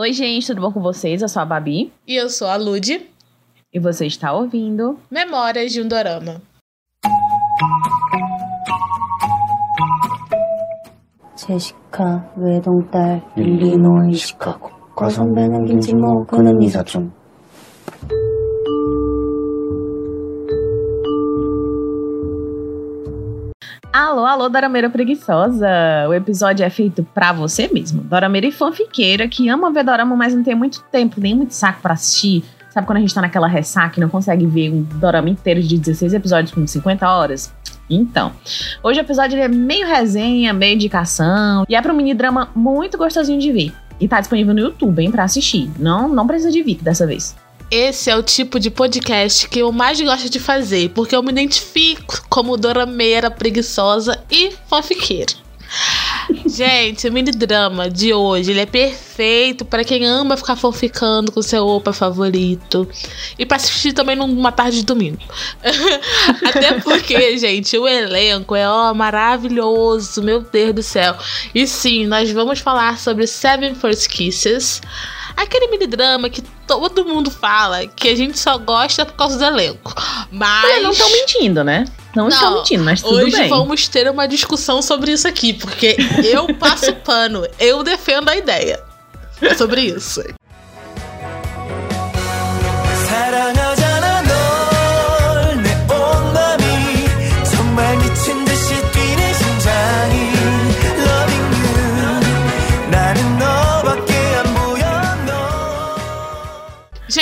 Oi, gente, tudo bom com vocês? Eu sou a Babi. E eu sou a Lud. E você está ouvindo Memórias de um Dorama. 제시카 외동딸 일리노이 시카고 과선배는 김치모 그는 이사촌 Alô, alô, Dorameira preguiçosa! O episódio é feito pra você mesmo. Dorameira e fanfiqueira que ama ver Dorama, mas não tem muito tempo, nem muito saco pra assistir. Sabe quando a gente tá naquela ressaca e não consegue ver um Dorama inteiro de 16 episódios com 50 horas? Então, hoje o episódio é meio resenha, meio indicação, e é pra um mini drama muito gostosinho de ver. E tá disponível no YouTube, hein, pra assistir. Não, não precisa de VIP dessa vez. Esse é o tipo de podcast que eu mais gosto de fazer, porque eu me identifico como dorameira preguiçosa e fanfiqueira. Gente, o mini drama de hoje, ele é perfeito para quem ama ficar fanficando com seu opa favorito. E pra assistir também numa tarde de domingo. Até porque, gente, o elenco é ó, maravilhoso, meu Deus do céu. E sim, nós vamos falar sobre Seven First Kisses. Aquele mini drama que todo mundo fala que a gente só gosta por causa do elenco. Mas. Não estão mentindo, né? Não, não estão mentindo, mas tudo hoje bem. vamos ter uma discussão sobre isso aqui, porque eu passo pano, eu defendo a ideia sobre isso.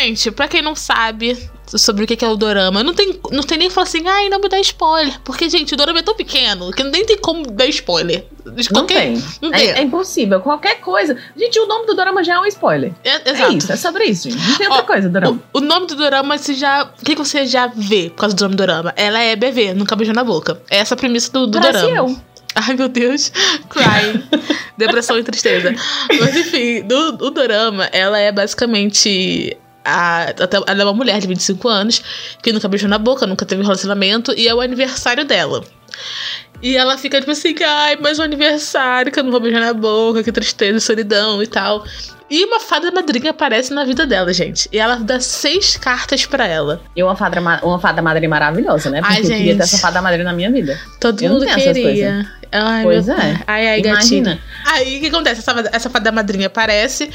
Gente, pra quem não sabe sobre o que é o dorama, não tem, não tem nem falar assim, ai, não me dá spoiler. Porque, gente, o dorama é tão pequeno que nem tem como dar spoiler. De Não qualquer- tem. Não É, tem. é impossível. Qualquer coisa. Gente, o nome do Dorama já é um spoiler. É, É exato. isso, é sobre isso, gente. Não tem outra Ó, coisa, Dorama. O, o nome do dorama, você já. O que que você já vê por causa do nome do dorama? Ela é bebê, nunca beijou na boca. É essa a premissa do, do Parece dorama. eu. Ai, meu Deus. Crying. Depressão e tristeza. Mas enfim, do, o dorama, ela é basicamente. A, ela é uma mulher de 25 anos que nunca beijou na boca, nunca teve relacionamento, e é o aniversário dela. E ela fica tipo assim, ai, mais um aniversário que eu não vou beijar na boca, que tristeza, solidão e tal. E uma fada madrinha aparece na vida dela, gente. E ela dá seis cartas pra ela. E uma fada, ma- uma fada madre maravilhosa, né? Porque Ai, eu queria gente. ter essa fada madre na minha vida. Todo Eu mundo queria. Ai, Pois meu... é. Ai, ai, gatinho. Imagina. Aí o que acontece? Essa, essa fada madrinha aparece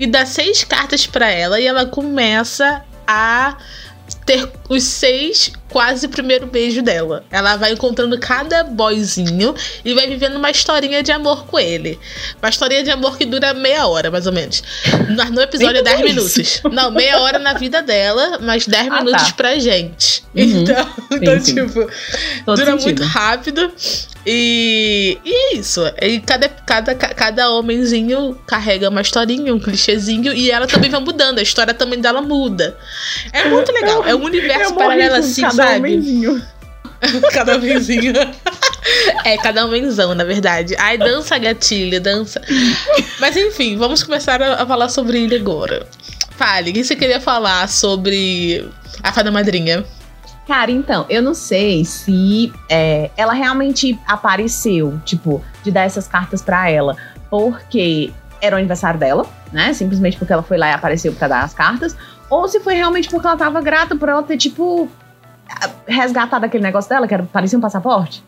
e dá seis cartas pra ela e ela começa a ter os seis quase primeiro beijo dela. Ela vai encontrando cada boyzinho e vai vivendo uma historinha de amor com ele. Uma historinha de amor que dura meia hora, mais ou menos. No, no episódio é Nem 10 tudo minutos. Não, meia hora na vida dela, mas 10 Ah, minutos tá. pra gente. Uhum. Então, então sim. tipo, Todo dura sentido. muito rápido. E, e é isso. E cada, cada, cada homenzinho carrega uma historinha, um clichêzinho, e ela também vai mudando. A história também dela muda. É muito legal. É um universo Eu morri paralelo assim, cada sabe? homenzinho. cada homenzinho. É, cada homenzão, na verdade. Ai, dança, gatilho, dança. Mas enfim, vamos começar a, a falar sobre ele agora. Fale, o que você queria falar sobre a fada madrinha? Cara, então, eu não sei se é, ela realmente apareceu, tipo, de dar essas cartas pra ela, porque era o aniversário dela, né? Simplesmente porque ela foi lá e apareceu pra dar as cartas, ou se foi realmente porque ela tava grata por ela ter, tipo, resgatado aquele negócio dela, que era, parecia um passaporte.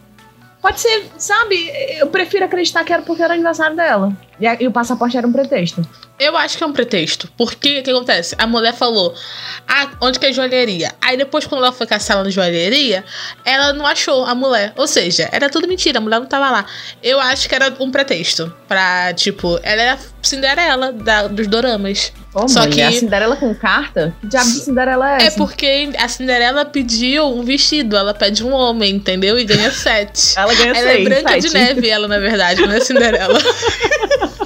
Pode ser, sabe? Eu prefiro acreditar que era porque era aniversário dela. E, a- e o passaporte era um pretexto. Eu acho que é um pretexto. Porque o que acontece? A mulher falou: Ah, onde que é a joalheria? Aí depois, quando ela foi caçar ela na joalheria, ela não achou a mulher. Ou seja, era tudo mentira, a mulher não tava lá. Eu acho que era um pretexto. Pra, tipo, ela era a Cinderela da- dos doramas. Ô, Só mãe, que- a Cinderela com carta? Que diabo de Cinderela é É essa? porque a Cinderela pediu um vestido, ela pede um homem, entendeu? E ganha sete. Ela ganha Ela é seis, branca de sete. neve, ela, na verdade, não é Cinderela.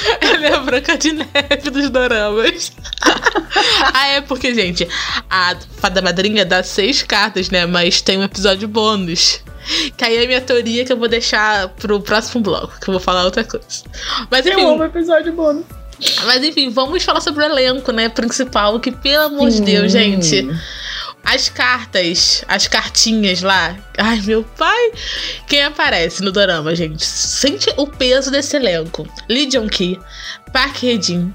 ela é a branca de neve dos doramas. ah, é porque, gente, a fada madrinha dá seis cartas, né? Mas tem um episódio bônus. Que aí é a minha teoria que eu vou deixar pro próximo bloco, que eu vou falar outra coisa. Mas enfim, Eu amo episódio bônus. mas enfim, vamos falar sobre o elenco, né? Principal, que pelo amor de Deus, gente. As cartas, as cartinhas lá. Ai, meu pai. Quem aparece no dorama, gente? Sente o peso desse elenco. Lee Jong-ki, Park Hae-jin,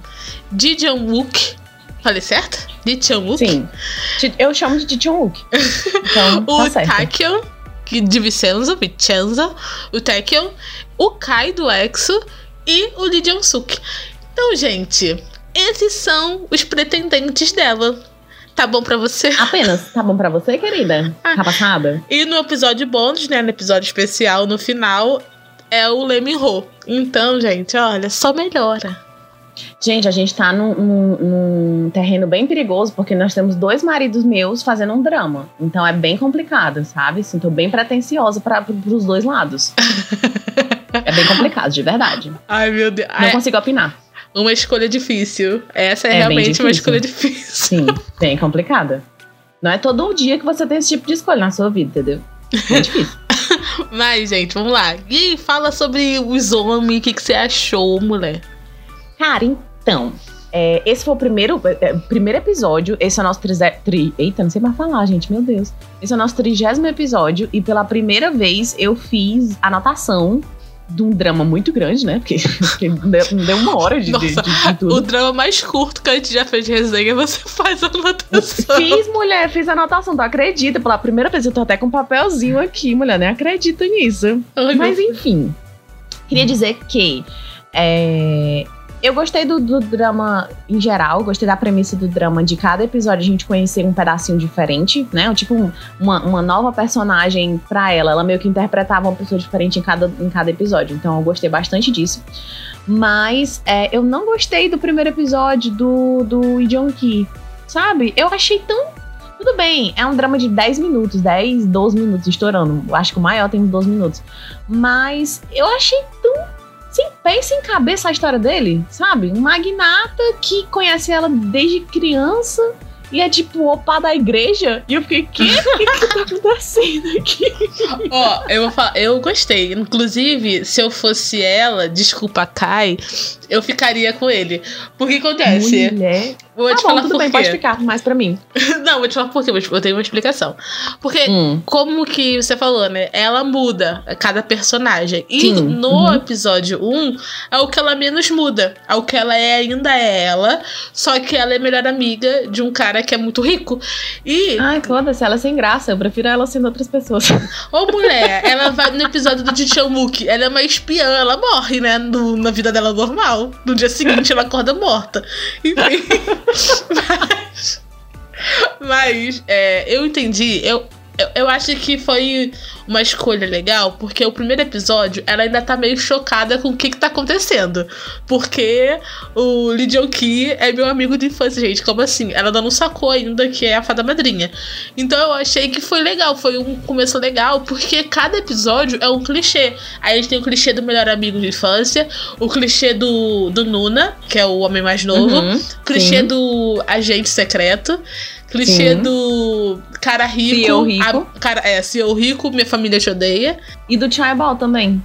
Ji Jung-wook. Falei certo? Lee Jung-wook. Sim. Eu chamo de Ji Wook. Então, o tá. Taekyon, que de Vicenzo, Vicenza, o Taekyon, o Kai do EXO e o Lee Jong-suk. Então, gente, esses são os pretendentes dela. Tá bom pra você? Apenas. Tá bom pra você, querida? Ah. Tá passada? E no episódio bônus, né, no episódio especial, no final, é o Lee Min-ho. Então, gente, olha, só melhora. Gente, a gente tá num, num- num terreno bem perigoso, porque nós temos dois maridos meus fazendo um drama. Então é bem complicado, sabe? Assim, tô bem pretensiosa para pros dois lados. é bem complicado, de verdade. Ai, meu Deus. Não É consigo opinar. Uma escolha difícil. Essa é, É realmente uma escolha difícil. Sim, bem complicada. Não é todo dia que você tem esse tipo de escolha na sua vida, entendeu? É difícil. Mas, gente, vamos lá. Gui, fala sobre os homens, o que, que você achou, mulher? Cara, então. é, esse foi o primeiro, é, é, primeiro episódio. Esse é o nosso trize, tri, Eita, não sei mais falar, gente. Meu Deus. Esse é o nosso trigésimo episódio. E pela primeira vez eu fiz anotação de um drama muito grande, né? Porque, porque não deu- uma hora de, Nossa, de- de O tudo. drama mais curto que a gente já fez de resenha, você faz a anotação. Fiz, mulher, fiz anotação, tu acredita? Pela primeira vez eu tô até com um papelzinho aqui, mulher, nem acredito nisso. Ai, Mas enfim, queria dizer que é, eu gostei do, do drama em geral, gostei da premissa do drama de cada episódio a gente conhecer um pedacinho diferente, né? Tipo um- uma, uma nova personagem pra ela. Ela meio que interpretava uma pessoa diferente em cada, em cada episódio. Então eu gostei bastante disso. Mas é, eu não gostei do primeiro episódio do, do Lee Jong-ki, sabe? Eu achei tão tudo bem, é um drama de 10 minutos, 10, 12 minutos estourando. Acho que o maior tem uns 12 minutos. Mas eu achei tão sem pé e sem cabeça a história dele, sabe? Um magnata que conhece ela desde criança e é tipo o opá da igreja. E eu fiquei, que? O que, que tá acontecendo aqui? Ó, eu vou falar, eu gostei. Inclusive, se eu fosse ela, desculpa, Kai, eu ficaria com ele. Porque acontece. Mulher. Vou Tá te bom, falar tudo bem, quê. pode ficar, mas pra mim. Não, vou te falar por quê, eu tenho uma explicação. Porque Hum. como que você falou, né? Ela muda a cada personagem. E Sim, no uhum. episódio 1, é o que ela menos muda. É o que ela é ainda é ela, só que ela é melhor amiga de um cara que é muito rico. E, Ai, foda-se, ela é sem graça. Eu prefiro ela sendo outras pessoas. ô mulher, ela vai no episódio do Jichamuk, ela é uma espiã, ela morre, né? no- na vida dela normal. No dia seguinte ela acorda morta. Enfim. mas. Mas, é, eu entendi. Eu, eu, eu acho que foi uma escolha legal, porque o primeiro episódio ela ainda tá meio chocada com o que, que tá acontecendo. Porque o Lee Jong-ki é meu amigo de infância, gente. Como assim? Ela ainda não sacou ainda que é a fada madrinha. Então eu achei que foi legal, foi um começo legal, porque cada episódio é um clichê. Aí a gente tem o clichê do melhor amigo de infância, o clichê do, do Nuna, que é o homem mais novo, Uhum, clichê sim. do agente secreto, clichê Sim. do cara rico, CEO rico. a- cara, é, CEO rico, minha família te odeia. E do Chaibol também.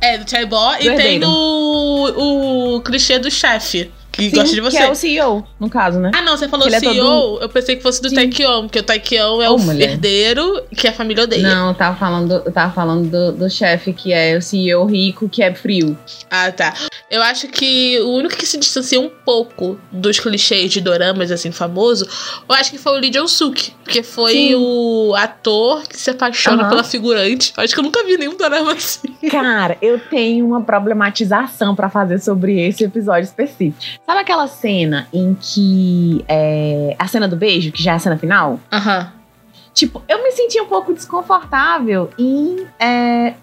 É, do Chaibó. E tem herdeiro. o, o clichê do chefe, que gosta de você. Que é o CEO, no caso, né? Ah, não, você falou Ele é CEO, todo- eu pensei que fosse do Sim. Taekyon, porque o Taekyon é Ô, o mulher. herdeiro que a família odeia. Não, eu tava falando, eu tava falando do, do chefe que é o CEO rico, que é frio. Ah, tá. Eu acho que o único que se distancia um pouco dos clichês de doramas, assim, famoso, eu acho que foi o Lee Jong-suk. Porque foi Sim. o ator que se apaixona Aham. pela figurante. Eu acho que eu nunca vi nenhum dorama assim. Cara, eu tenho uma problematização pra fazer sobre esse episódio específico. Sabe aquela cena em que é, a cena do beijo, que já é a cena final? Aham. Tipo, eu me senti um pouco desconfortável em é,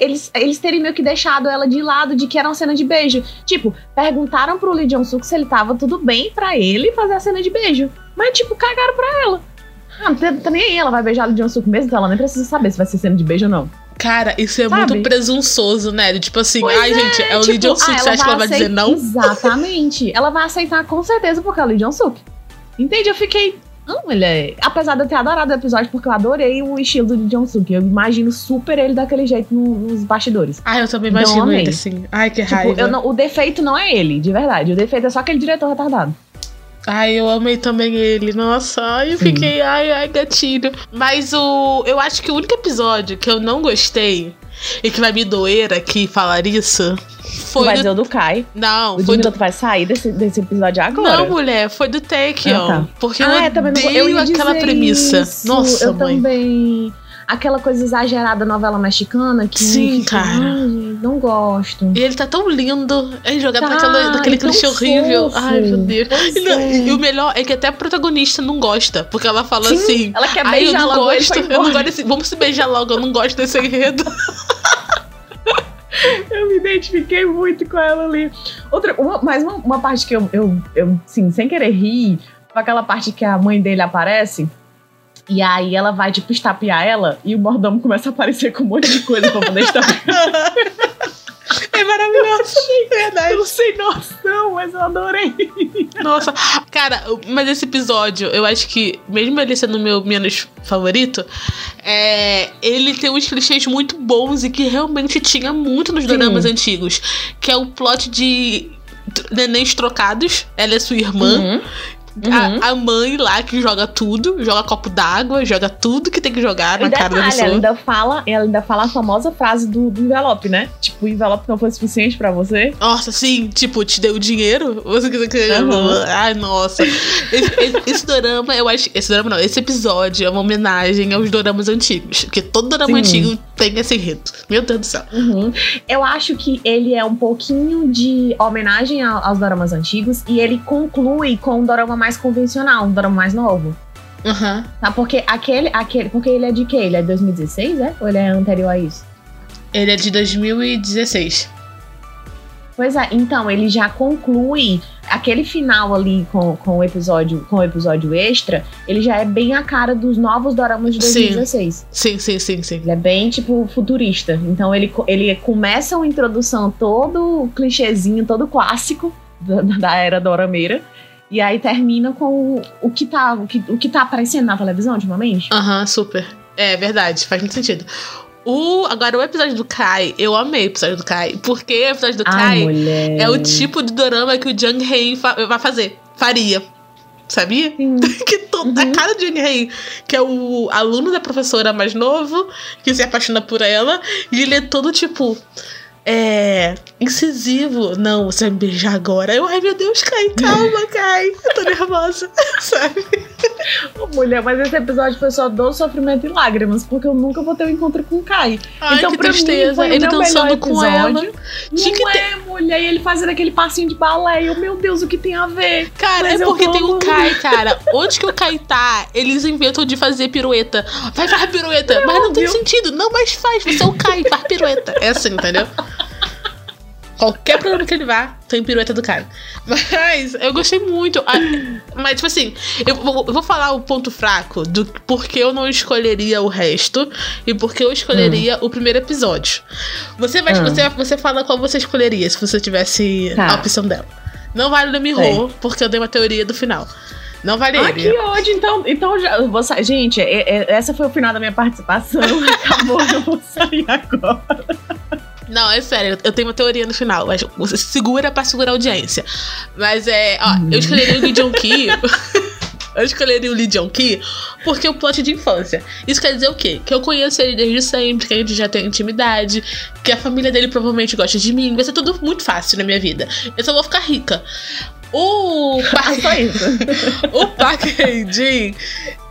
eles, eles terem meio que deixado ela de lado de que era uma cena de beijo. Tipo, perguntaram pro Lee Jong-suk se ele tava tudo bem pra ele fazer a cena de beijo. Mas, tipo, cagaram pra ela. Ah, não tá, nem aí, ela vai beijar o Lee Jong-suk mesmo, então ela nem precisa saber se vai ser cena de beijo ou não. Cara, isso é Sabe? muito presunçoso, né? Tipo assim, Pois ai, gente, é o Lee Tipo, Jong-suk, ah, você acha que ela vai dizer não? Exatamente. ela vai aceitar com certeza porque é o Lee Jong-suk. Entende? Eu fiquei. Não, mulher. Apesar de eu ter adorado o episódio, porque eu adorei o estilo do Lee Jong-suk. Eu imagino super ele daquele jeito no- nos bastidores. Ai, eu também Então, imagino amei. ele assim. Ai, que Tipo, raiva. eu não- o defeito não é ele, de verdade. O defeito é só aquele diretor retardado. Ai, eu amei também ele. Nossa, ai, eu fiquei, ai, ai, gatilho. Mas o. Eu acho que o único episódio que eu não gostei e que vai me doer aqui falar isso foi. vai do- o do Kai. Não, O foi do. Vai sair desse, desse episódio agora. Não, mulher, foi do Taekyon. Ah, tá. Porque eu ah, é, não, eu odeio ia aquela premissa. isso. Nossa, eu mãe. também. Aquela coisa exagerada novela mexicana que. Sim, cara. Ai, não gosto. E ele tá tão lindo. É jogado Tá, naquela, naquele tão clichê horrível. Ai, meu Deus. E, não- é. e o melhor é que até a protagonista não gosta. Porque ela fala Sim, assim. ela quer Ai, eu beijar não logo gosto. Eu não embora." gosto desse. Vamos se beijar logo, eu não gosto desse enredo. Eu me identifiquei muito com ela ali. Outra, uma, mais uma, uma parte que eu, eu, eu, sim, sem querer rir, aquela parte que a mãe dele aparece. E aí ela vai, tipo, estapear ela e o mordomo começa a aparecer com um monte de coisa pra poder estapear. É maravilhoso. Verdade. eu sem noção, mas eu adorei. Nossa, cara, mas esse episódio, eu acho que, mesmo ele sendo o meu menos favorito, é, ele tem uns clichês muito bons e que realmente tinha muito nos Sim. doramas antigos. Que é o plot de nenéns trocados. Ela é sua irmã. Uhum. A, a mãe lá que joga tudo, joga copo d'água, joga tudo que tem que jogar na E cara da detalhe, ela pessoa. ainda fala, ela ainda fala a famosa frase do, do envelope, né? Tipo, o envelope não foi suficiente pra você. Nossa, sim, tipo, te deu dinheiro? Você quer que Aham. Ai, nossa. Esse, esse, esse dorama, eu acho. Esse dorama não, esse episódio é uma homenagem aos doramas antigos. Porque todo dorama Sim. antigo tem esse enredo. Meu Deus do céu. Uhum. Eu acho que ele é um pouquinho de homenagem aos doramas antigos e ele conclui com um dorama mais convencional, um dorama mais novo. Aham. Tá? Porque aquele, aquele. Porque ele é de quê? Ele é 2016, é? Ou ele é anterior a isso? Ele é de 2016. Pois é, então ele já conclui aquele final ali com, com o episódio com o episódio extra, ele já é bem a cara dos novos doramas de Sim. 2016. Sim, sim, sim, sim. Ele é bem, tipo, futurista. Então ele, ele começa uma introdução todo clichêzinho, todo clássico da, da era dorameira. E aí termina com o, que tá, o, que, o que tá aparecendo na televisão ultimamente. Aham, super. É verdade, faz muito sentido. O, agora, o episódio do Kai, eu amei o episódio do Kai. Porque o episódio do Ai, Kai mulher. é o tipo de dorama que o Jung Hae fa- vai fazer. Faria. Sabia? Que to- Uhum. a cara de Jung Hae, que é o aluno da professora mais novo, que se apaixona por ela, e ele é todo tipo. É. incisivo. Não, você vai me beijar agora. Eu, ai meu Deus, Kai, calma, Kai. Eu tô nervosa, sabe? Mulher, mas esse episódio foi só dor, sofrimento e lágrimas, porque eu nunca vou ter um encontro com o Kai. Ai, então, que pra tristeza. mim, ele dançando com ela. Tinha que não é, mulher, e ele fazendo aquele passinho de balé. Eu, meu Deus, o que tem a ver? Cara, Mas é porque tem o. Kai, cara. Onde que o Kai tá? Eles inventam de fazer pirueta. Vai, faz pirueta. mas não tem sentido. Não, mas faz. Você é o Kai, faz pirueta. É assim, entendeu? Qualquer programa que ele vá, tem pirueta do cara. Mas eu gostei muito. Ah, Mas, tipo assim, eu vou, falar o ponto fraco do porquê eu não escolheria o resto e porque eu escolheria o primeiro episódio. Você vai, Hum. você, você fala qual você escolheria se você tivesse Tá. a opção dela. Não vale o Miho, porque eu dei uma teoria do final. Não vale Ah, que ódio. Então, então já, vou sair. Gente, é- é- essa foi o final da minha participação. Acabou, eu vou sair agora. Não, é sério, eu tenho uma teoria no final, mas você segura pra segurar a audiência. Mas é, ó, eu escolheria o Lee Jong Ki. eu escolheria o Lee Jong Ki porque é um plot de infância. Isso quer dizer o quê? Que eu conheço ele desde sempre, que a gente já tem intimidade, que a família dele provavelmente gosta de mim. Vai ser tudo muito fácil na minha vida. Eu só vou ficar rica. O Park, Só isso. o Park Hae-jin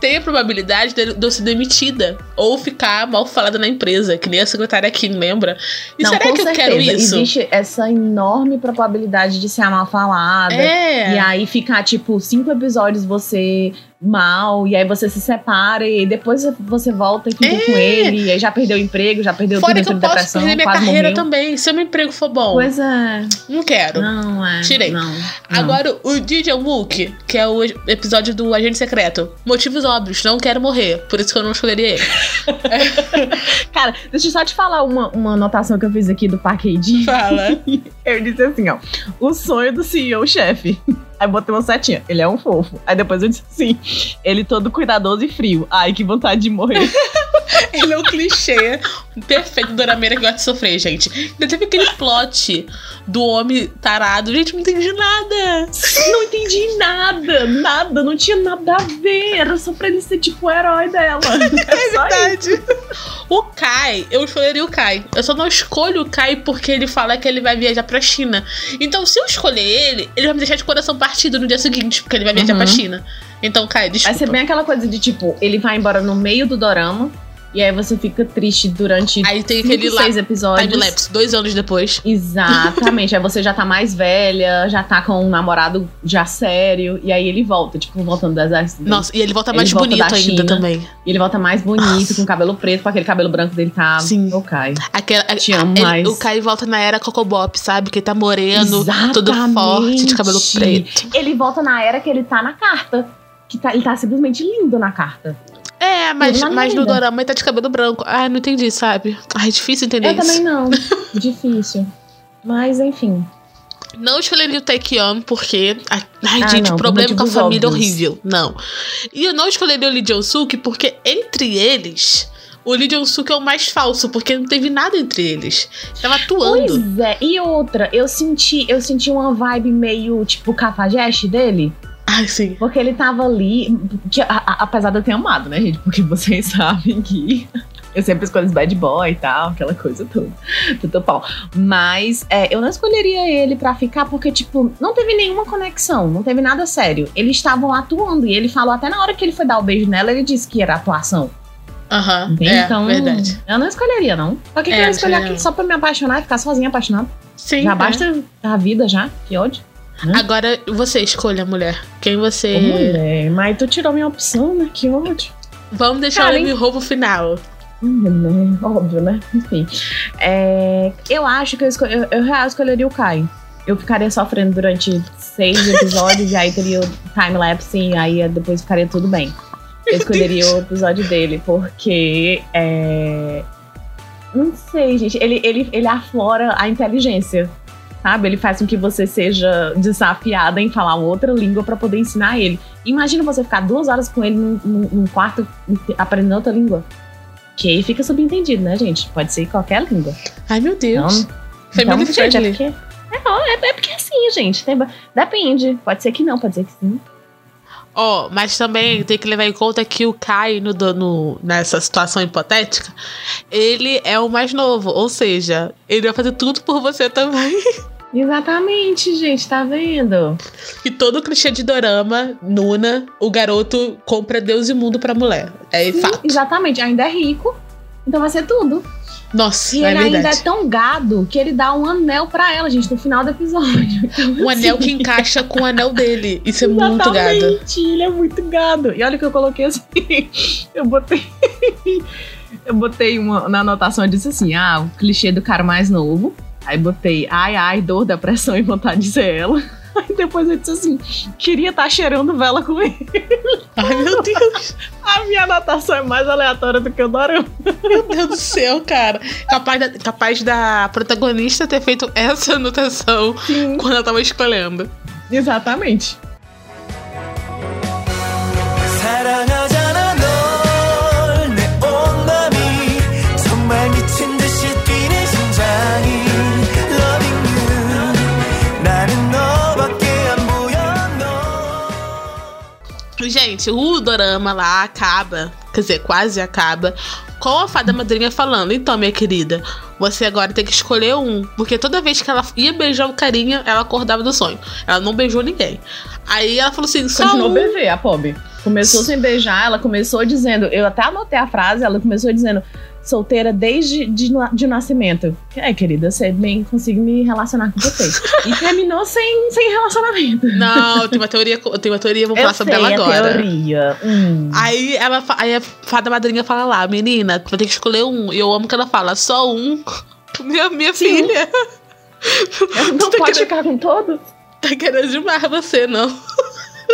tem a probabilidade de de eu ser demitida ou ficar mal falada na empresa, que nem a secretária Kim, lembra? E Não, será que eu certeza. quero isso? Existe essa enorme probabilidade de ser mal falada. É. E aí ficar, tipo, cinco episódios você mal, e aí você se separa, e depois você volta e fica É. com ele, e aí já perdeu o emprego, já perdeu Fora tudo, que eu posso depressão, perder minha carreira morreu. também. Se o meu emprego for bom, Pois é. não quero. Não, é. Tirei. Não. não. Agora, o DJ Wook, que é o episódio do Agente Secreto. Motivos óbvios, não quero morrer. Por isso que eu não escolheria ele. Cara, deixa eu só te falar uma, uma anotação que eu fiz aqui do Hae-jin. Fala. Eu disse assim, ó. O sonho do CEO-chefe. Aí botei uma setinha. Ele é um fofo. Aí depois eu disse assim. Ele todo cuidadoso e frio. Ai, que vontade de morrer. Ele é um clichê perfeito do Dorameira que gosta de sofrer, gente. Ainda teve aquele plot do homem tarado. Gente, não entendi nada. Não entendi nada, nada, não tinha nada a ver. Era só pra ele ser tipo o herói dela. É só isso. O Kai, eu escolheria o Kai. Eu só não escolho o Kai porque ele fala que ele vai viajar pra China. Então, se eu escolher ele, ele vai me deixar de coração partido no dia seguinte, porque ele vai viajar Uhum. pra China. Então, Kai, Vai desculpa. ser bem aquela coisa de tipo, ele vai embora no meio do dorama. E aí você fica triste durante Aí tem cinco, aquele seis episódios. timelapse, dois anos depois. Exatamente. aí você já tá mais velha, já tá com um namorado já sério. E aí ele volta, tipo, voltando do exército. dele. Nossa, e ele volta Ele mais volta bonito da ainda China. também. E ele volta mais bonito, com cabelo preto, com aquele cabelo branco dele tá. Sim. Ok. Aquela, Te amo ele- mais. O Kai volta na era Cocobop, sabe? Que ele tá moreno, Exatamente. todo forte, de cabelo preto. Ele volta na era que ele tá na carta. Que tá, ele tá simplesmente lindo na carta. É, mas, na mas no dorama ele tá de cabelo branco. Ai, não entendi, sabe? Ai, é difícil entender Eu isso. também não. Difícil. Mas, enfim. Não escolheria o Taekyon porque. Ai, Ah, gente, não, problema com a família óbvios. horrível. Não. E eu não escolheria o Lee Jong-suk porque entre eles. O Lee Jong-suk é o mais falso, porque não teve nada entre eles. Tava atuando. Pois é. E outra, eu senti, eu senti uma vibe meio tipo cafajeste dele. Ai, sim. Porque ele tava ali. Que, a- a- apesar de eu ter amado, né, gente? Porque vocês sabem que. Eu sempre escolho os bad boy e tal, aquela coisa toda. Tudo pau. Mas é, eu não escolheria ele pra ficar porque, tipo, não teve nenhuma conexão, não teve nada sério. Eles estavam atuando e ele falou até na hora que ele foi dar o beijo nela, ele disse que era atuação. Aham. Entende? é, então, verdade. eu não escolheria, não. Pra que, que É, eu ia escolher aqui só pra me apaixonar e ficar sozinha apaixonada? Sim. já é. basta a vida, já. Que ódio. Agora você escolha, mulher. Quem você. Ô, mulher, mas tu tirou minha opção, né? Que ódio. Vamos deixar Cara, o Amy roubo final. Hum, né? Óbvio, né? Enfim. É, eu acho que eu, escol- eu, eu real escolheria o Kai. Eu ficaria sofrendo durante seis episódios e aí teria o time-lapse e aí depois ficaria tudo bem. Eu escolheria o episódio dele, porque. É... Não sei, gente. Ele, ele, ele aflora a inteligência. Sabe? Ele faz com que você seja desafiada em falar outra língua pra poder ensinar ele. Imagina você ficar duas horas com ele num, num- quarto aprendendo outra língua. Que aí fica subentendido, né, gente? Pode ser qualquer língua. Ai, meu Deus. Então, Family então, gente, é porque. É, é, é porque é assim, gente. tem- depende. Pode ser que não, pode ser que sim. Ó, mas também tem que levar em conta que o Kai, no, no- nessa situação hipotética, ele é o mais novo. Ou seja, ele vai fazer tudo por você também. Exatamente, gente, tá vendo? E todo clichê de dorama, Nuna, o garoto compra Deus e mundo pra mulher. É Sim, fato. exatamente. Ainda é rico. Então vai ser tudo. Nossa, E é ele ainda é verdade. tão gado que ele dá um anel pra ela, gente, no final do episódio. Então, Um anel assim, que encaixa com o anel dele. Isso é muito gado. Exatamente, ele é muito gado. E olha que eu coloquei assim, eu botei eu botei uma na anotação, eu disse assim, ah, o clichê do cara mais novo. Aí botei, ai, ai, dor, depressão e vontade de ser ela. Aí depois eu disse assim, queria estar cheirando vela com ele. Ai, meu Deus. A minha anotação é mais aleatória do que o dorama. Meu Deus do céu, cara. Capaz da, capaz da protagonista ter feito essa anotação Sim, quando ela tava escolhendo. exatamente. Gente, o dorama lá acaba, quer dizer, quase acaba, com a fada madrinha falando: Então, minha querida, você agora tem que escolher um. Porque toda vez que ela ia beijar o carinha, ela acordava do sonho. Ela não beijou ninguém. Aí ela falou assim: só Continuou um. bebê, a Pob. Começou sem beijar, ela começou dizendo, eu até anotei a frase, ela começou dizendo, solteira desde de, de nascimento. É, querida, você bem consigo me relacionar com você. e terminou sem, sem relacionamento. Não, eu tenho uma teoria, eu tenho uma teoria, vou falar eu sobre sei ela a agora. teoria. Hum. Aí ela aí a fada madrinha fala lá, menina, tu vai ter que escolher um. E eu amo que ela fala, só um. Minha, minha Sim. filha. não tá pode querendo- ficar com todos? Tá querendo demais você, não.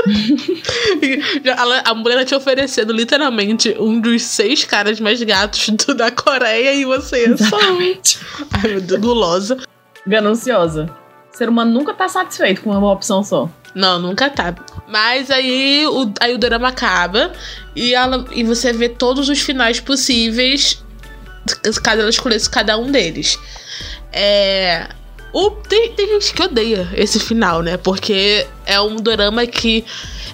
A mulher tá te oferecendo literalmente um dos seis caras mais gatos do- da Coreia e você é só. Exatamente. Ai, meu Deus, gulosa. Gananciosa. O ser humano nunca tá satisfeito com uma opção só. Não, nunca tá. Mas aí o, aí o drama acaba e, ela, e você vê todos os finais possíveis, caso ela escolhesse cada um deles. É. O, tem, tem gente que odeia esse final, né? Porque é um drama que,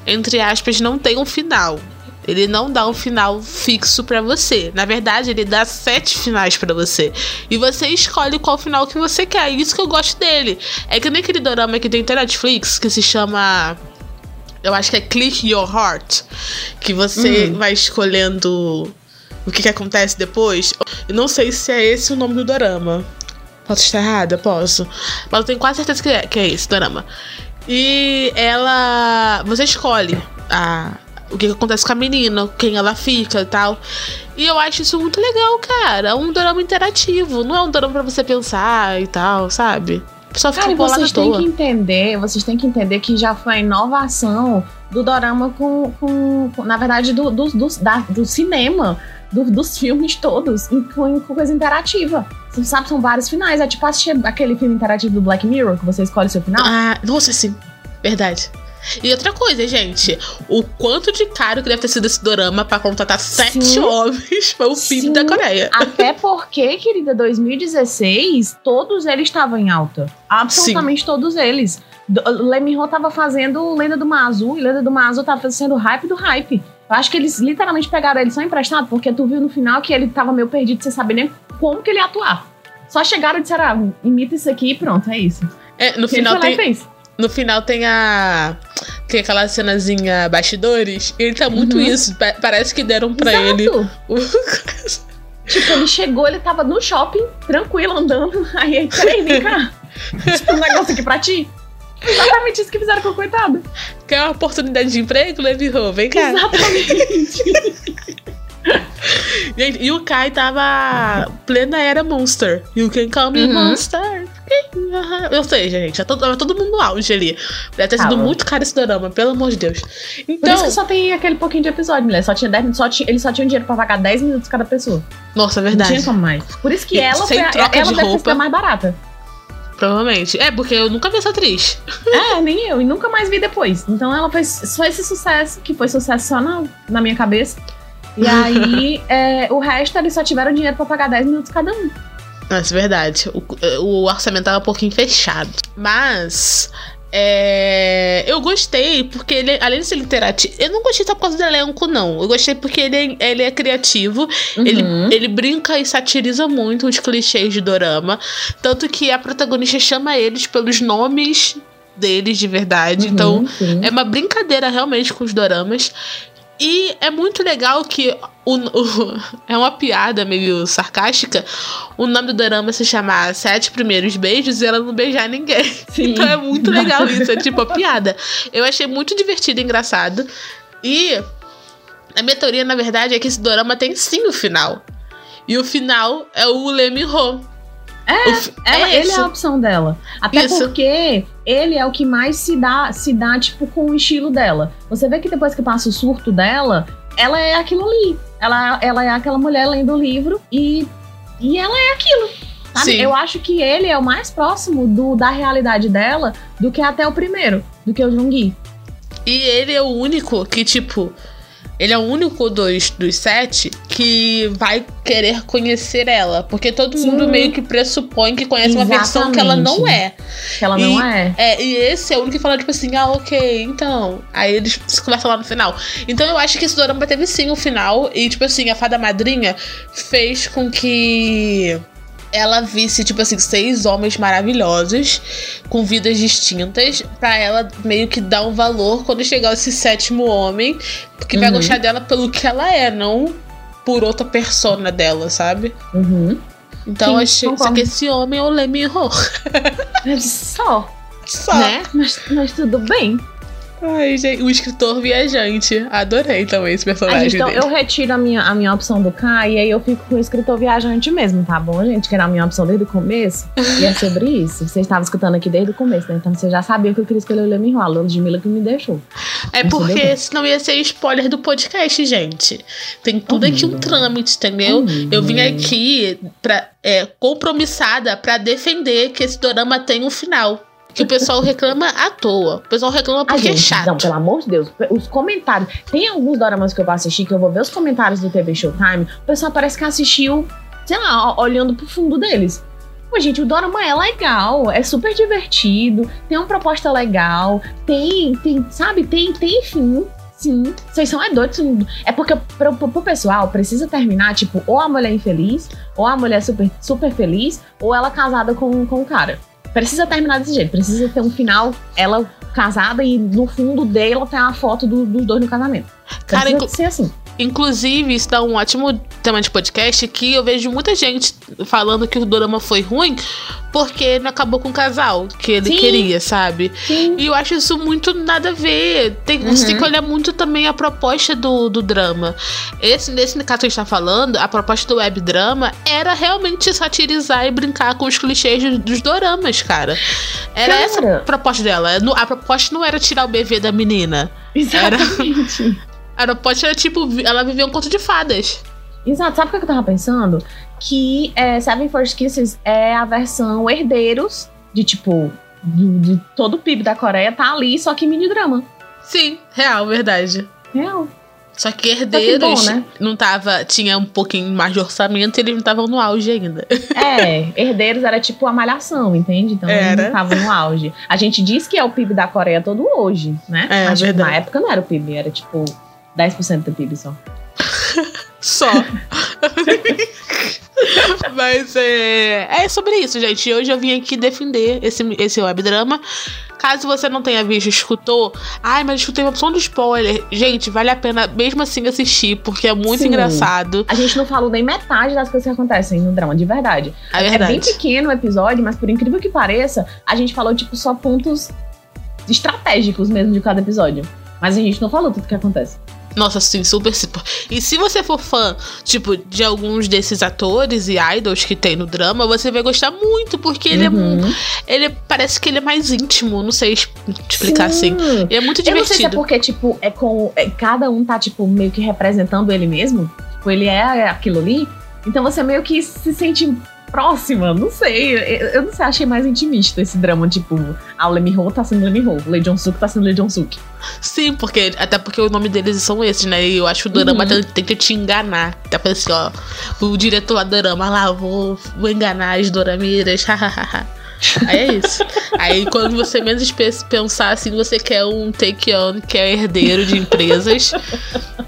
entre aspas, não tem um final. Ele não dá um final fixo pra você. Na verdade, ele dá sete finais pra você. E você escolhe qual final que você quer. E isso que eu gosto dele. É que nem aquele drama que tem na Netflix que se chama. Eu acho que é Click Your Heart. Que você vai escolhendo o que, que acontece depois. Eu não sei se é esse o nome do drama. Posso estar errada? Posso. Mas eu tenho quase certeza que é, que é esse drama. E ela. Você escolhe a, o que, que acontece com a menina, quem ela fica e tal. E eu acho isso muito legal, cara. É um drama interativo. Não é um drama pra você pensar e tal, sabe? Só fica Cara, vocês têm que entender, vocês têm que entender que já foi a inovação do dorama com, com, com- na verdade, do, do, do, da- do cinema, do- dos filmes todos, com, com coisa interativa. Você sabe, são vários finais. É tipo assistir aquele filme interativo do Black Mirror, que você escolhe seu final. Ah, nossa, sim. Verdade. E outra coisa, gente. O quanto de caro que deve ter sido esse dorama pra contratar sete Sim. homens foi o PIB Sim. da Coreia. Até porque, querida, 2016, todos eles estavam em alta. Absolutamente todos eles. Do- Lee Ho tava fazendo Lenda do Mazu, e Lenda do Mazu tava sendo hype do hype. Eu acho que eles literalmente pegaram ele só emprestado, porque tu viu no final que ele tava meio perdido sem saber nem como que ele ia atuar. Só chegaram e disseram, ah, imita isso aqui e pronto, é isso. É, no final tem. No final tem a. Tem aquela cenazinha bastidores. Ele tá muito Uhum. isso. Pa- Parece que deram pra Exato. ele. Tipo, ele chegou, ele tava no shopping, tranquilo, andando. Aí ele, peraí, vem cá. Tipo, um negócio aqui pra ti. Exatamente isso que fizeram com o coitado. Quer uma oportunidade de emprego, Levi Ho? Vem cá. Exatamente. Gente, e o Kai tava plena era Monster. You can call me Uhum. Monster. Ou seja, gente, já todo, tava todo mundo auge ali. Deve ter sido Tava. muito caro esse drama, pelo amor de Deus. Por Então, isso que só tem aquele pouquinho de episódio, mulher. Só tinha 10 minutos, só tinha, eles só tinham dinheiro pra pagar 10 minutos cada pessoa. nossa, é Não verdade. tinha como mais. Por isso que E ela sem foi a, troca ela de deve roupa. ser a mais barata. Provavelmente. É, porque eu nunca vi essa atriz. É, nem eu. E nunca mais vi depois. Então ela fez só esse sucesso, que foi sucesso só na, na minha cabeça. E aí, é, o resto, eles só tiveram dinheiro pra pagar 10 minutos cada um. Nossa, é verdade. O, o orçamento tava um pouquinho fechado. Mas. é, eu gostei, porque ele, além de ser interativo. Eu não gostei só por causa do elenco, não. Eu gostei porque ele, é- ele é criativo. Ele, Uhum. ele brinca e satiriza muito os clichês de dorama. Tanto que a protagonista chama eles pelos nomes deles de verdade. Então, Uhum, sim. é uma brincadeira realmente com os doramas. E é muito legal que o, o- é uma piada meio sarcástica. O nome do dorama se chamar Sete Primeiros Beijos e ela não beijar ninguém. Sim. Então é muito legal isso, é tipo a piada. Eu achei muito divertido e engraçado. E a minha teoria, na verdade, é que esse dorama tem sim o final. E o final é o Lee Ho. É, O fi- Ela, ele é a opção dela. Até Isso. porque ele é o que mais se dá, se dá, tipo, com o estilo dela. Você vê que depois que passa o surto dela, ela é aquilo ali. Ela, ela é aquela mulher lendo o livro e, e ela é aquilo. Sabe? Sim. Eu acho que ele é o mais próximo do, da realidade dela do que até o primeiro, do que o Junggi. E ele é o único que, tipo. Ele é o único dos, dos sete que vai querer conhecer ela. Porque todo Sim. mundo meio que pressupõe que conhece uma versão que ela não Exatamente. é. Que ela não é. É, e esse é o único que fala, tipo assim, ah, ok, então. Aí eles se conversam lá no final. Então eu acho que esse dorama teve sim o final. E, tipo assim, a fada madrinha fez com que ela visse, tipo assim, seis homens maravilhosos, com vidas distintas, pra ela meio que dar um valor quando chegar esse sétimo homem, que vai Uhum. gostar dela pelo que ela é, não por outra persona dela, sabe? Uhum. Então Sim, eu achei só concordo. que esse homem é o Lee Min-ho. Só, Só. né? Mas, mas tudo bem. Ai, gente, o escritor viajante. Adorei também esse personagem gente, então, dele. eu retiro a minha, a minha opção do K e aí eu fico com o escritor viajante mesmo, tá bom, gente? Que era a minha opção desde o começo. E é sobre isso. Vocês estavam escutando aqui desde o começo, né? Então você já sabia que eu queria escolher o Leme Rola, a Ludmilla que me deixou. É Entendeu? porque senão ia ser spoiler do podcast, gente. Tem tudo aqui um Amiga. trâmite, entendeu? Amiga. Eu vim aqui pra, é, compromissada pra defender que esse dorama tem um final. Que o pessoal reclama à toa. O pessoal reclama porque é gente, chato. Não, pelo amor de Deus. Os comentários. Tem alguns doramas que eu vou assistir que eu vou ver os comentários do TV Showtime. O pessoal parece que assistiu, sei lá, olhando pro fundo deles. Pô, gente, o dorama é legal, é super divertido, tem uma proposta legal, tem, tem, sabe, tem, tem fim. Sim, vocês são é doidos. É porque pro, pro, pro pessoal precisa terminar, tipo, ou a mulher infeliz, ou a mulher super, super feliz, ou ela casada com, com o cara. Precisa terminar desse jeito, precisa ter um final, ela casada e no fundo dela tem a foto do- dos dois no casamento. Cara, Precisa inclu- ser assim. Inclusive, isso dá um ótimo tema de podcast que eu vejo muita gente falando que o dorama foi ruim porque ele acabou com o casal que ele Sim. queria, sabe? Sim. E eu acho isso muito nada a ver. Tem, Você Uhum. tem que olhar muito também a proposta do, do drama. Esse, nesse caso que a gente tá falando, a proposta do web drama era realmente satirizar e brincar com os clichês dos- dos doramas, cara. Era Cara. essa a proposta dela. A proposta não era tirar o BV da menina. Exatamente. A proposta era tipo, vi- ela vivia um conto de fadas. Exato. Sabe o que eu tava pensando? Que é, Seven First Kisses é a versão herdeiros de tipo. do- de todo o PIB da Coreia tá ali, só que mini drama. Sim, real, verdade. Real. Só que herdeiros bom, né? não tava. Tinha um pouquinho mais de orçamento e eles não estavam no auge ainda. É, herdeiros era tipo a malhação, entende? Então eles Era. não estavam no auge. A gente diz que é o PIB da Coreia todo hoje, né? É, Mas tipo, verdade. na época não era o PIB, era tipo 10% do PIB só. Só. Mas é, é sobre isso, gente. Hoje eu vim aqui defender esse, esse webdrama. Caso você não tenha visto, escutou. Ai, mas escutei uma opção de spoiler. Gente, vale a pena mesmo assim assistir, porque é muito Sim. engraçado. A gente não falou nem metade das coisas que acontecem no drama, de verdade. É É verdade. bem pequeno o episódio, mas por incrível que pareça, a gente falou, tipo, só pontos estratégicos mesmo de cada episódio. Mas a gente não falou tudo que acontece. Nossa, sim, super. E se você for fã, tipo, de alguns desses atores e idols que tem no drama, você vai gostar muito, porque ele é Uhum. ele parece que ele é mais íntimo, não sei explicar assim. Sim. Ele é muito Eu não sei se é divertido. porque, tipo, é com. é- cada um tá, tipo, meio que representando ele mesmo. Tipo, ele é aquilo ali. Então você meio que se sente próxima. Não sei. Eu, não sei, achei mais intimista esse drama. Tipo, a Lemiho tá sendo Lemiho. O Lee Jong-suk tá sendo Lee Jong-suk. Sim, porque até porque o nome deles são esses, né? E eu acho que o Dorama Uhum. que te enganar. Tá pensando assim, ó, o diretor lá do Dorama lá, vou, vou enganar as Dorameiras, hahaha. Aí é isso. Aí quando você menos pensar assim, você quer um take-on, que é herdeiro de empresas,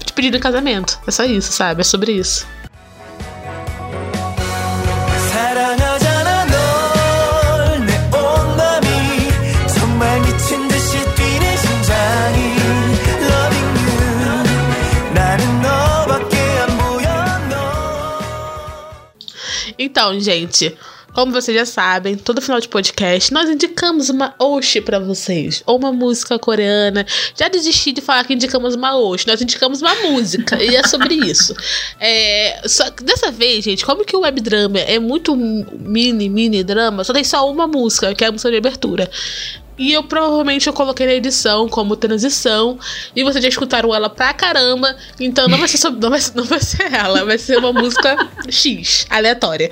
te pedindo em casamento. É só isso, sabe? É sobre isso. Então, gente, como vocês já sabem, todo final de podcast nós indicamos uma Oshi pra vocês, ou uma música coreana. Já desisti de falar que indicamos uma Oshi, nós indicamos uma música, e é sobre isso. É, só que dessa vez, gente, como que o webdrama é muito mini, mini drama, só tem só uma música, que é a música de abertura. E eu provavelmente eu coloquei na edição como transição. E vocês já escutaram ela pra caramba. Então não vai ser, sobre- não vai, não vai ser ela, vai ser uma música X, aleatória.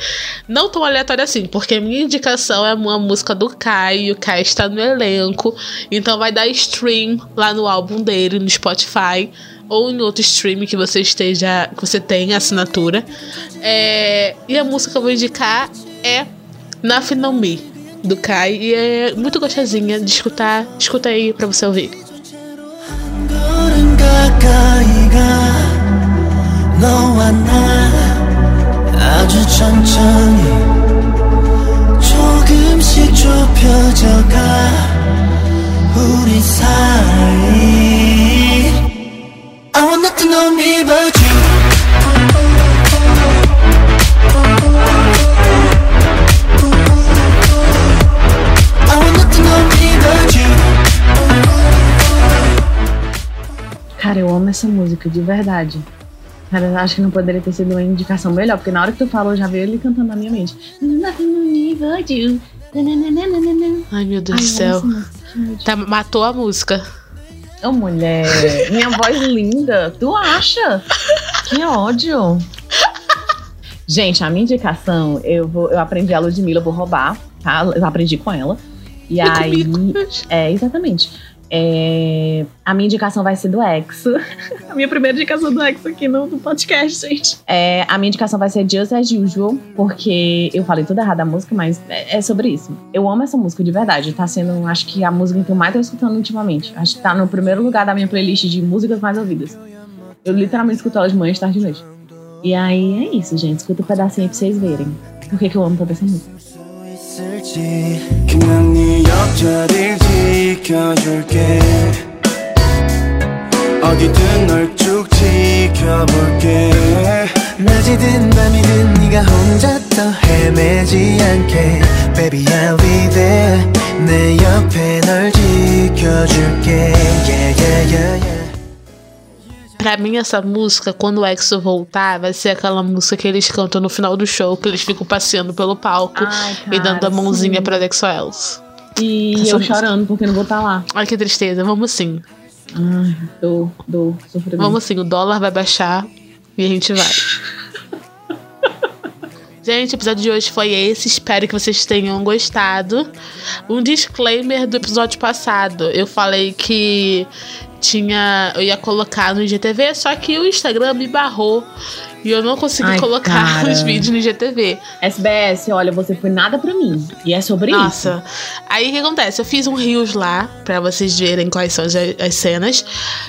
Não tão aleatória assim, porque a minha indicação é uma música do Kai. E o Kai está no elenco. Então vai dar stream lá no álbum dele, no Spotify. Ou em outro stream que você esteja. que você tenha assinatura. É, e a música que eu vou indicar é Nothing No Me do Kai e é muito gostosinha de escutar. Escuta aí pra você ouvir. I want nothing on me but you Cara, eu amo essa música, de verdade. Cara, eu acho que não poderia ter sido uma indicação melhor, porque na hora que tu falou, já veio ele cantando na minha mente. Ai, meu Deus Ai, do eu céu. música. Tá, matou a música. Ô, mulher, minha voz linda. Tu acha? Que ódio. Gente, a minha indicação, eu, vou, eu aprendi a Ludmilla, eu vou roubar, tá? Eu aprendi com ela. E aí. É, exatamente. É, a minha indicação vai ser do Exo. a minha primeira indicação do Exo aqui no, no podcast, gente. É, a minha indicação vai ser Just As Usual, porque eu falei tudo errado a música, mas é, é sobre isso. Eu amo essa música de verdade. Tá sendo, acho que, a música que eu mais tô escutando ultimamente. Acho que tá no primeiro lugar da minha playlist de músicas mais ouvidas. Eu literalmente escuto ela de manhã, de tarde e noite. E aí é isso, gente. Escuta um pedacinho aí pra vocês verem. Por que, que eu amo toda essa música. 있을지. 그냥 네 옆자리를 지켜줄게. 어디든 널 쭉 지켜볼게. 낮이든 밤이든 네가 혼자 더 헤매지 않게. Baby I'll be there. 내 옆에 널 지켜줄게. Yeah yeah yeah yeah Pra mim, essa música, quando o EXO voltar, vai ser aquela música que eles cantam no final do show, que eles ficam passeando pelo palco Ai, e dando a cara, mãozinha sim. pra Exo Elves. E Essa eu música. chorando porque não vou estar lá. Ai, que tristeza. Vamos sim. Ai, dor, dor, sofrimento. Vamos sim. O dólar vai baixar e a gente vai. Gente, o episódio de hoje foi esse. Espero que vocês tenham gostado. Um disclaimer do episódio passado. Eu falei que tinha. Eu ia colocar no IGTV, só que o Instagram me barrou. E eu não consegui Ai, colocar cara. os vídeos no IGTV. SBS, olha, você foi nada pra mim. E é sobre isso. Nossa. Aí o que acontece? Eu fiz um Rios lá pra vocês verem quais são as, as cenas.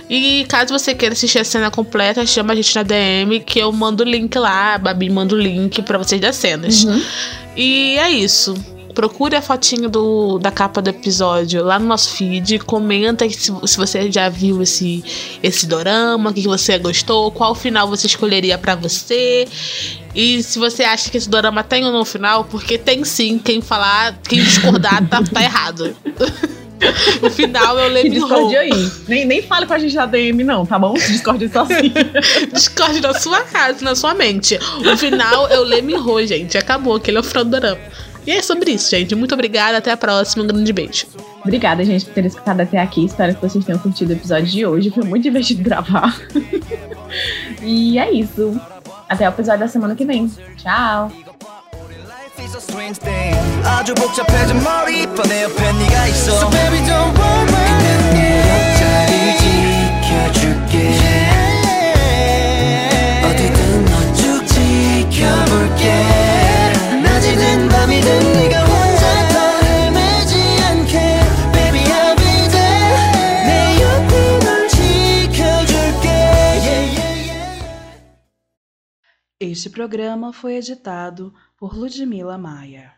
E caso você queira assistir a cena completa, chama a gente na DM que eu mando o link lá. A Babi manda o link pra vocês das cenas. Uhum. E é isso. Procure a fotinho do, da capa do episódio lá no nosso feed. Comenta se, se você já viu esse, esse dorama, o que que você gostou, qual final você escolheria pra você. E se você acha que esse dorama tem ou não final, porque tem sim. Quem falar, quem discordar, tá, tá errado. o final é o Leme discorde aí. Nem, nem fale com a gente na DM, não, tá bom? Discorde sozinho. Discorde na sua casa, na sua mente. O final é o Leme Ho, gente. Acabou, aquele é o final do dorama. E é sobre isso, gente. Muito obrigada. Até a próxima. Um grande beijo. Obrigada, gente, por ter escutado até aqui. Espero que vocês tenham curtido o episódio de hoje. Foi muito divertido gravar. e é isso. Até o episódio da semana que vem. Tchau. Life is a strange thing 아주 복잡해진 머리뿐 내 옆에 네가 있어 So baby don't worry 그냥 네 옆자리 지켜줄게 어디든 너 쭉 지켜볼게 Este programa foi editado por Ludmila Maia.